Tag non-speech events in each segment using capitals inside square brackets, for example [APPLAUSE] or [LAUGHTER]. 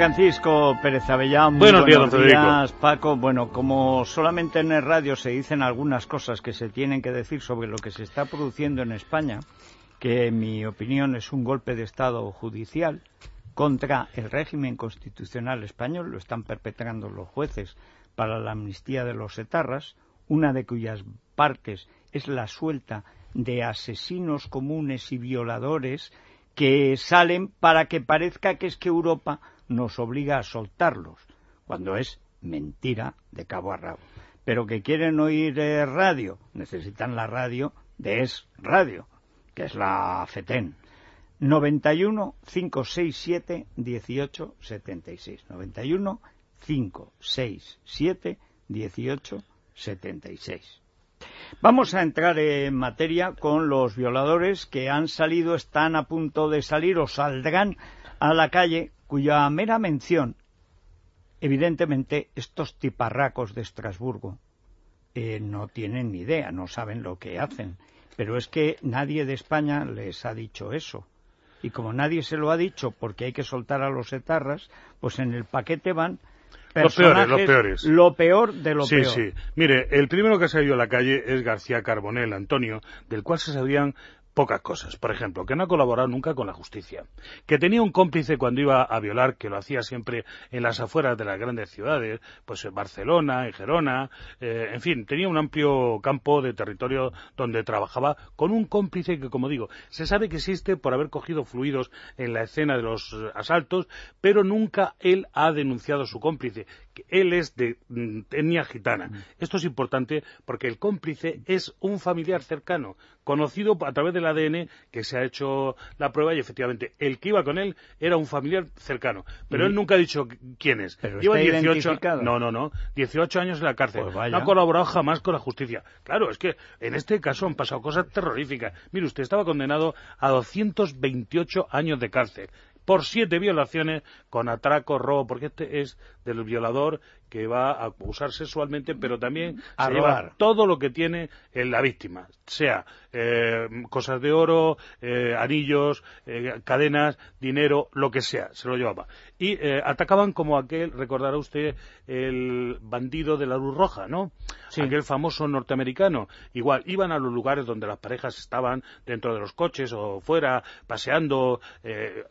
Francisco Pérez Avellán, buenos, buenos días, Paco. Bueno, como solamente en el radio se dicen algunas cosas que se tienen que decir sobre lo que se está produciendo en España, que en mi opinión es un golpe de Estado judicial contra el régimen constitucional español, lo están perpetrando los jueces para la amnistía de los etarras, una de cuyas partes es la suelta de asesinos comunes y violadores que salen para que parezca que es que Europa nos obliga a soltarlos, cuando es mentira de cabo a rabo. Pero que quieren oír eh, radio, necesitan la radio de Es Radio, que es la FETEN. 91 567 1876. 91 567 1876. Vamos a entrar en materia con los violadores que han salido, están a punto de salir o saldrán a la calle, cuya mera mención, evidentemente, estos tiparracos de Estrasburgo eh, no tienen ni idea, no saben lo que hacen. Pero es que nadie de España les ha dicho eso. Y como nadie se lo ha dicho porque hay que soltar a los etarras, pues en el paquete van los peores, los peores. Lo peor de lo peor. Sí, sí. Mire, el primero que ha salido a la calle es García Carbonell, Antonio, del cual se sabían pocas cosas. Por ejemplo, que no ha colaborado nunca con la justicia, que tenía un cómplice cuando iba a violar, que lo hacía siempre en las afueras de las grandes ciudades, pues en Barcelona, en Gerona, eh, en fin, tenía un amplio campo de territorio donde trabajaba con un cómplice que, como digo, se sabe que existe por haber cogido fluidos en la escena de los asaltos, pero nunca él ha denunciado a su cómplice, él es de mm, etnia gitana. Esto es importante porque el cómplice es un familiar cercano, conocido a través del ADN que se ha hecho la prueba y efectivamente el que iba con él era un familiar cercano. Pero él nunca ha dicho quién es. Lleva 18 No, no, no. 18 años en la cárcel. Pues no ha colaborado jamás con la justicia. Claro, es que en este caso han pasado cosas terroríficas. Mire, usted estaba condenado a 228 años de cárcel por siete violaciones con atraco, robo, porque este es del violador que va a abusar sexualmente, pero también a llevar todo lo que tiene la víctima, sea eh, cosas de oro, eh, anillos, eh, cadenas, dinero, lo que sea, se lo llevaba. Y atacaban como aquel, recordará usted, el bandido de la luz roja, ¿no? Aquel famoso norteamericano. Igual, iban a los lugares donde las parejas estaban dentro de los coches o fuera, paseando,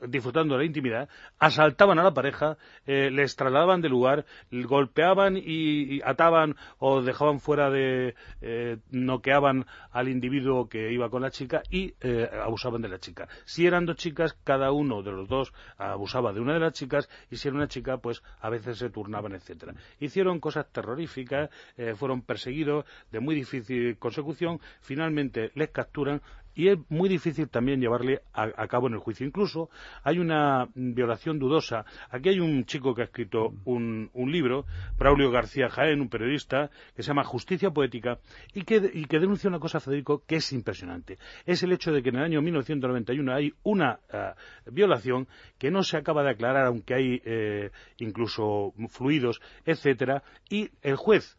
disfrutando de la intimidad, asaltaban a la pareja, les trasladaban de lugar, golpeaban golpeaban y, ataban o dejaban fuera de eh, noqueaban al individuo que iba con la chica y eh, abusaban de la chica. Si eran dos chicas, cada uno de los dos abusaba de una de las chicas y si era una chica, pues a veces se turnaban, etcétera. Hicieron cosas terroríficas, eh, fueron perseguidos de muy difícil consecución, finalmente les capturan y es muy difícil también llevarle a, cabo en el juicio. Incluso hay una violación dudosa. Aquí hay un chico que ha escrito un, libro, Braulio García Jaén, un periodista, que se llama Justicia Poética, y que, denuncia una cosa, Federico, que es impresionante. Es el hecho de que en el año 1991 hay una eh, violación que no se acaba de aclarar, aunque hay eh, incluso fluidos, etcétera, y el juez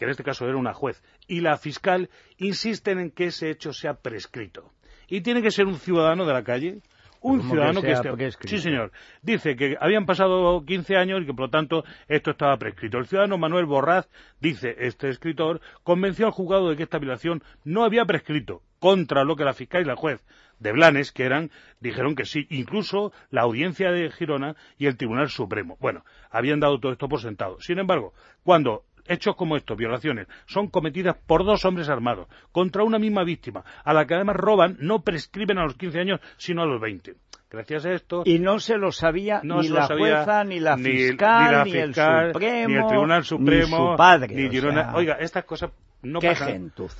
que en este caso era una juez, y la fiscal insisten en que ese hecho sea prescrito. Y tiene que ser un ciudadano de la calle, un ciudadano que, esté... Sí, señor. Dice que habían pasado 15 años y que, por lo tanto, esto estaba prescrito. El ciudadano Manuel Borraz, dice este escritor, convenció al juzgado de que esta violación no había prescrito, contra lo que la fiscal y la juez de Blanes, que eran, dijeron que sí. Incluso la audiencia de Girona y el Tribunal Supremo. Bueno, habían dado todo esto por sentado. Sin embargo, cuando hechos como estos, violaciones, son cometidas por dos hombres armados contra una misma víctima, a la que además roban, no prescriben a los 15 años, sino a los 20. Gracias a esto. Y no se lo sabía ni la jueza, ni la fiscal, ni, el Supremo, ni el Tribunal Supremo, ni su padre. Ni Oiga, estas cosas no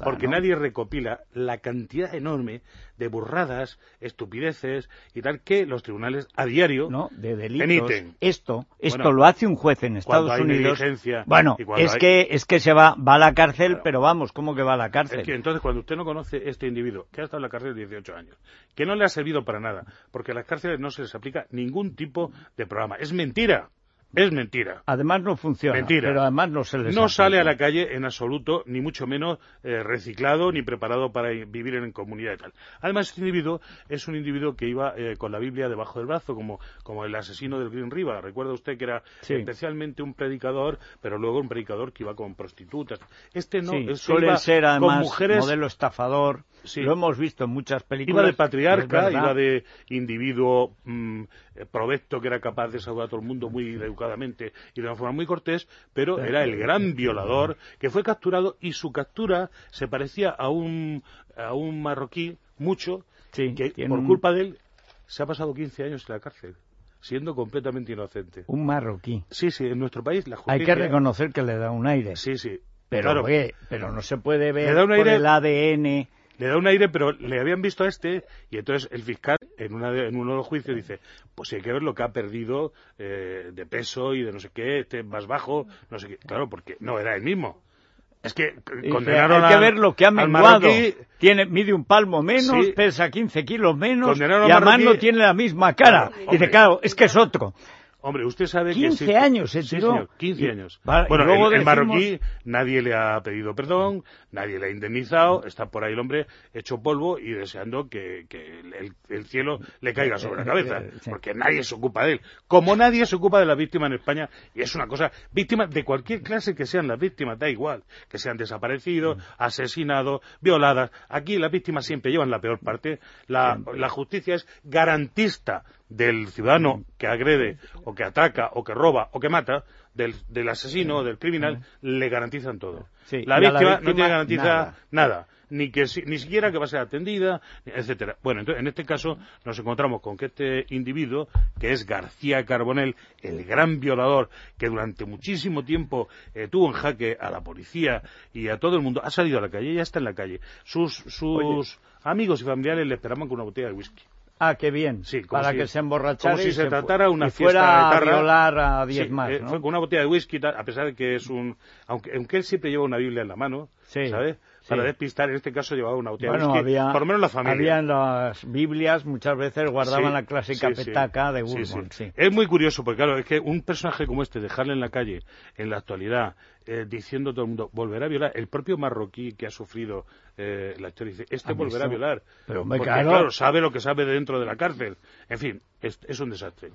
porque nadie recopila la cantidad enorme de burradas, estupideces y tal que los tribunales a diario no, de delitos. Esto, esto lo hace un juez en Estados Unidos. Bueno, es que es que se va va a la cárcel, pero vamos, ¿cómo que va a la cárcel? Es que entonces cuando usted no conoce este individuo que ha estado en la cárcel 18 años, que no le ha servido para nada, porque a las cárceles no se les aplica ningún tipo de programa, es mentira es mentira. Además no funciona. Mentira. Pero además no se les No sale a la calle en absoluto, ni mucho menos eh, reciclado ni preparado para vivir en comunidad y tal. Además, este individuo es un individuo que iba eh, con la Biblia debajo del brazo, como, como el asesino del Green River. Recuerda usted que era especialmente un predicador, pero luego un predicador que iba con prostitutas. Este no, sí, suele ser además modelo estafador. Lo hemos visto en muchas películas. Iba de patriarca, iba de individuo mm, provecto que era capaz de saludar a todo el mundo muy educadamente y de una forma muy cortés, pero era el gran violador que fue capturado y su captura se parecía a un, a un marroquí mucho que por culpa de él se ha pasado 15 años en la cárcel siendo completamente inocente. Un marroquí. Sí, sí, en nuestro país la justicia... Hay que reconocer que le da un aire. Sí, sí. Pero, pero no se puede ver por el ADN le da un aire, pero le habían visto a este y entonces el fiscal en, una en uno de los juicios dice, pues hay que ver lo que ha perdido eh, de peso y de no sé qué, este más bajo, no sé qué. Claro, porque no era el mismo. Es que condenaron Hay que ver lo que ha menguado. Tiene, mide un palmo menos, pesa 15 kilos menos y además no tiene la misma cara. y dice, claro, es que es otro. Hombre, usted sabe 15 que... años se sí, señor, 15 años. bueno, el, marroquí nadie le ha pedido perdón, nadie le ha indemnizado, está por ahí el hombre hecho polvo y deseando que, el, cielo le caiga sobre la cabeza, porque nadie se ocupa de él. Como nadie se ocupa de las víctimas en España, y es una cosa, víctimas de cualquier clase que sean las víctimas, da igual, que sean desaparecidos, mm. asesinados, violadas. Aquí las víctimas siempre llevan la peor parte. la justicia es garantista del ciudadano que agrede o que ataca o que roba o que mata, del, del asesino o del criminal, le garantizan todo. la, víctima no tiene garantizada nada. Ni, que, ni siquiera que va a ser atendida, etcétera. Bueno, entonces, en este caso nos encontramos con que este individuo, que es García Carbonell, el gran violador que durante muchísimo tiempo eh, tuvo en jaque a la policía y a todo el mundo, ha salido a la calle, ya está en la calle. Sus, sus amigos y familiares le esperaban con una botella de whisky. Ah, qué bien. Sí, para que se emborrachara como si se, tratara una fuera a violar a diez más, eh, Fue con una botella de whisky, a pesar de que es un... Aunque, aunque él siempre lleva una Biblia en la mano, ¿sabes? Para despistar, en este caso llevaba una botella de whisky, había, por lo menos la familia. Había las Biblias, muchas veces guardaban la clásica petaca de Bourbon. Es muy curioso, porque claro, es que un personaje como este, dejarle en la calle, en la actualidad, eh, diciendo todo el mundo, volverá a violar. El propio marroquí que ha sufrido eh, la historia dice, este volverá a violar. Pero porque, claro. sabe lo que sabe dentro de la cárcel. En fin, es, un desastre.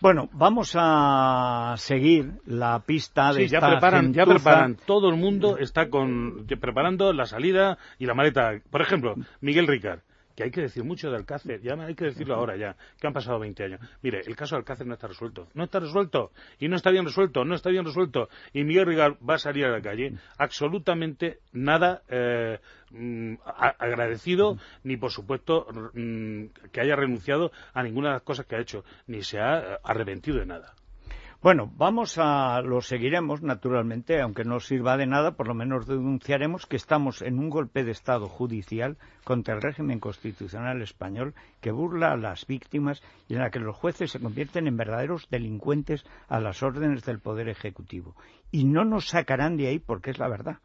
Bueno, vamos a seguir la pista de sí, ya preparan, ya preparan. Todo el mundo está con, preparando la salida y la maleta. Por ejemplo, Miguel Ricard que hay que decir mucho de Alcácer, ya hay que decirlo ahora ya, que han pasado 20 años. Mire, el caso de Alcácer no está resuelto, no está resuelto, y no está bien resuelto, no está bien resuelto, y Miguel Rigal va a salir a la calle absolutamente nada eh, mm, agradecido, ni por supuesto mm, que haya renunciado a ninguna de las cosas que ha hecho, ni se ha eh, arrepentido de nada. Bueno, vamos a lo seguiremos naturalmente, aunque no sirva de nada, por lo menos denunciaremos que estamos en un golpe de Estado judicial contra el régimen constitucional español que burla a las víctimas y en la que los jueces se convierten en verdaderos delincuentes a las órdenes del Poder Ejecutivo. Y no nos sacarán de ahí porque es la verdad,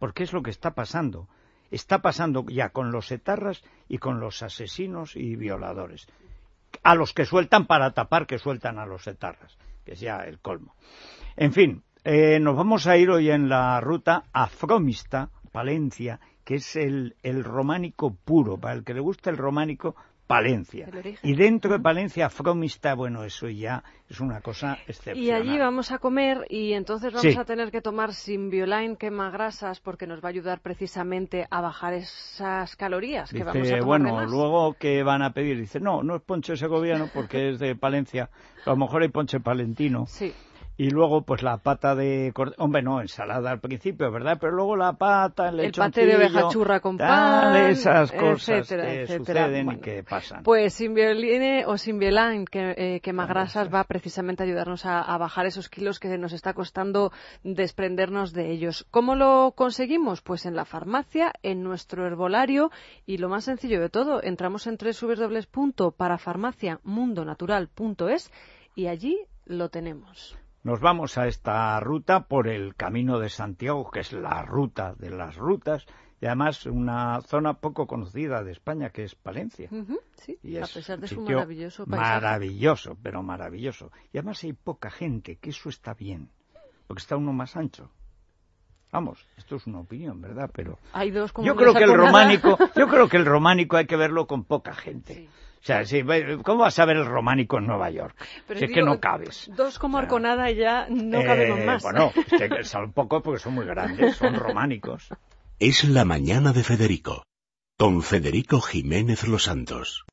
porque es lo que está pasando. Está pasando ya con los etarras y con los asesinos y violadores. A los que sueltan para tapar que sueltan a los etarras que es ya el colmo. En fin, eh, nos vamos a ir hoy en la ruta afromista, Palencia, que es el, el románico puro. Para el que le gusta el románico, Palencia. Y dentro de Palencia, Fromista, bueno, eso ya es una cosa excepcional. Y allí vamos a comer y entonces vamos a tener que tomar Symbiolime grasas porque nos va a ayudar precisamente a bajar esas calorías que vamos a tomar Bueno, luego que van a pedir, dice, no, no es ponche segoviano porque es de Palencia, a lo mejor hay ponche palentino. Sí y luego pues la pata de hombre no ensalada al principio verdad pero luego la pata el, el paté de oveja churra con pan esas cosas que suceden y que pasan. pues Simbioline o Simbioline que, eh, que más grasas va precisamente a ayudarnos a, a, bajar esos kilos que nos está costando desprendernos de ellos. ¿cómo lo conseguimos? pues en la farmacia en nuestro herbolario y lo más sencillo de todo entramos en www.parafarmaciamundonatural.es y allí lo tenemos nos vamos a esta ruta por el Camino de Santiago, que es la ruta de las rutas, y además una zona poco conocida de España que es Palencia. sí, a pesar de su maravilloso paisaje. Maravilloso, pero maravilloso. Y además hay poca gente, que eso está bien, porque está uno más ancho. Vamos, esto es una opinión, ¿verdad? Pero hay dos yo creo que el románico, [LAUGHS] yo creo que el románico hay que verlo con poca gente. O sea, ¿cómo vas a ver el románico en Nueva York? si es que no cabes. Dos como Arconada y ya no cabemos eh, más. Bueno, [LAUGHS] son poco porque son muy grandes, son románicos. Es la mañana de Federico, con Federico Jiménez Los Santos.